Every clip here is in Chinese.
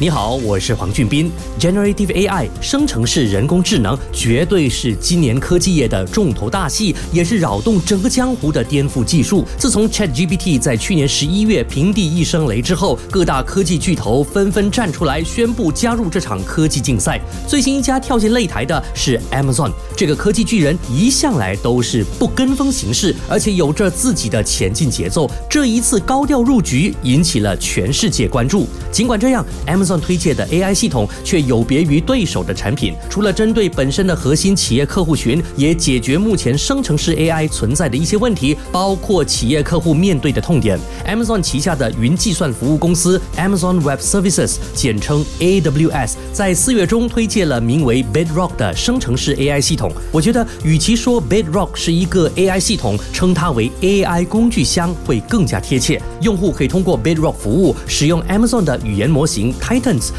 你好，我是黄俊斌。Generative AI 生成式人工智能绝对是今年科技业的重头大戏，也是扰动整个江湖的颠覆技术。自从 ChatGPT 在去年十一月平地一声雷之后，各大科技巨头纷纷站出来宣布加入这场科技竞赛。最新一家跳进擂台的是 Amazon。这个科技巨人一向来都是不跟风行事，而且有着自己的前进节奏。这一次高调入局，引起了全世界关注。尽管这样，Amazon 推介的 AI 系统却有别于对手的产品，除了针对本身的核心企业客户群，也解决目前生成式 AI 存在的一些问题，包括企业客户面对的痛点。Amazon 旗下的云计算服务公司 Amazon Web Services，简称 AWS，在四月中推介了名为 Bedrock 的生成式 AI 系统。我觉得，与其说 Bedrock 是一个 AI 系统，称它为 AI 工具箱会更加贴切。用户可以通过 Bedrock 服务，使用 Amazon 的语言模型。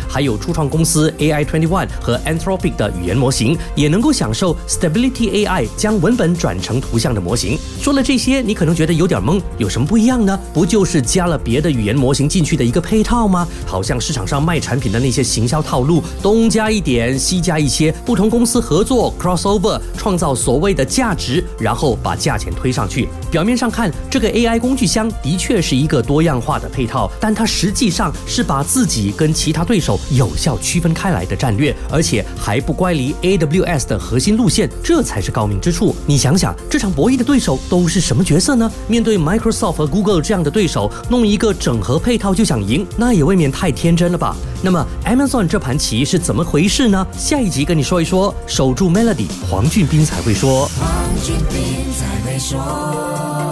还有初创公司 AI Twenty One 和 Anthropic 的语言模型，也能够享受 Stability AI 将文本转成图像的模型。说了这些，你可能觉得有点懵，有什么不一样呢？不就是加了别的语言模型进去的一个配套吗？好像市场上卖产品的那些行销套路，东加一点，西加一些，不同公司合作 crossover，创造所谓的价值，然后把价钱推上去。表面上看，这个 AI 工具箱的确是一个多样化的配套，但它实际上是把自己跟其其他对手有效区分开来的战略，而且还不乖离 AWS 的核心路线，这才是高明之处。你想想，这场博弈的对手都是什么角色呢？面对 Microsoft 和 Google 这样的对手，弄一个整合配套就想赢，那也未免太天真了吧？那么 Amazon 这盘棋是怎么回事呢？下一集跟你说一说。守住 Melody，黄俊斌才会说。黄俊斌才会说。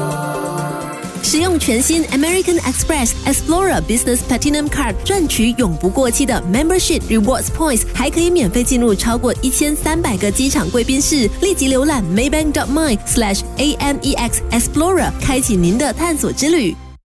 使用全新 American Express Explorer Business Platinum Card 赚取永不过期的 Membership Rewards Points，还可以免费进入超过一千三百个机场贵宾室。立即浏览 Maybank.my/slash AMEX Explorer，开启您的探索之旅。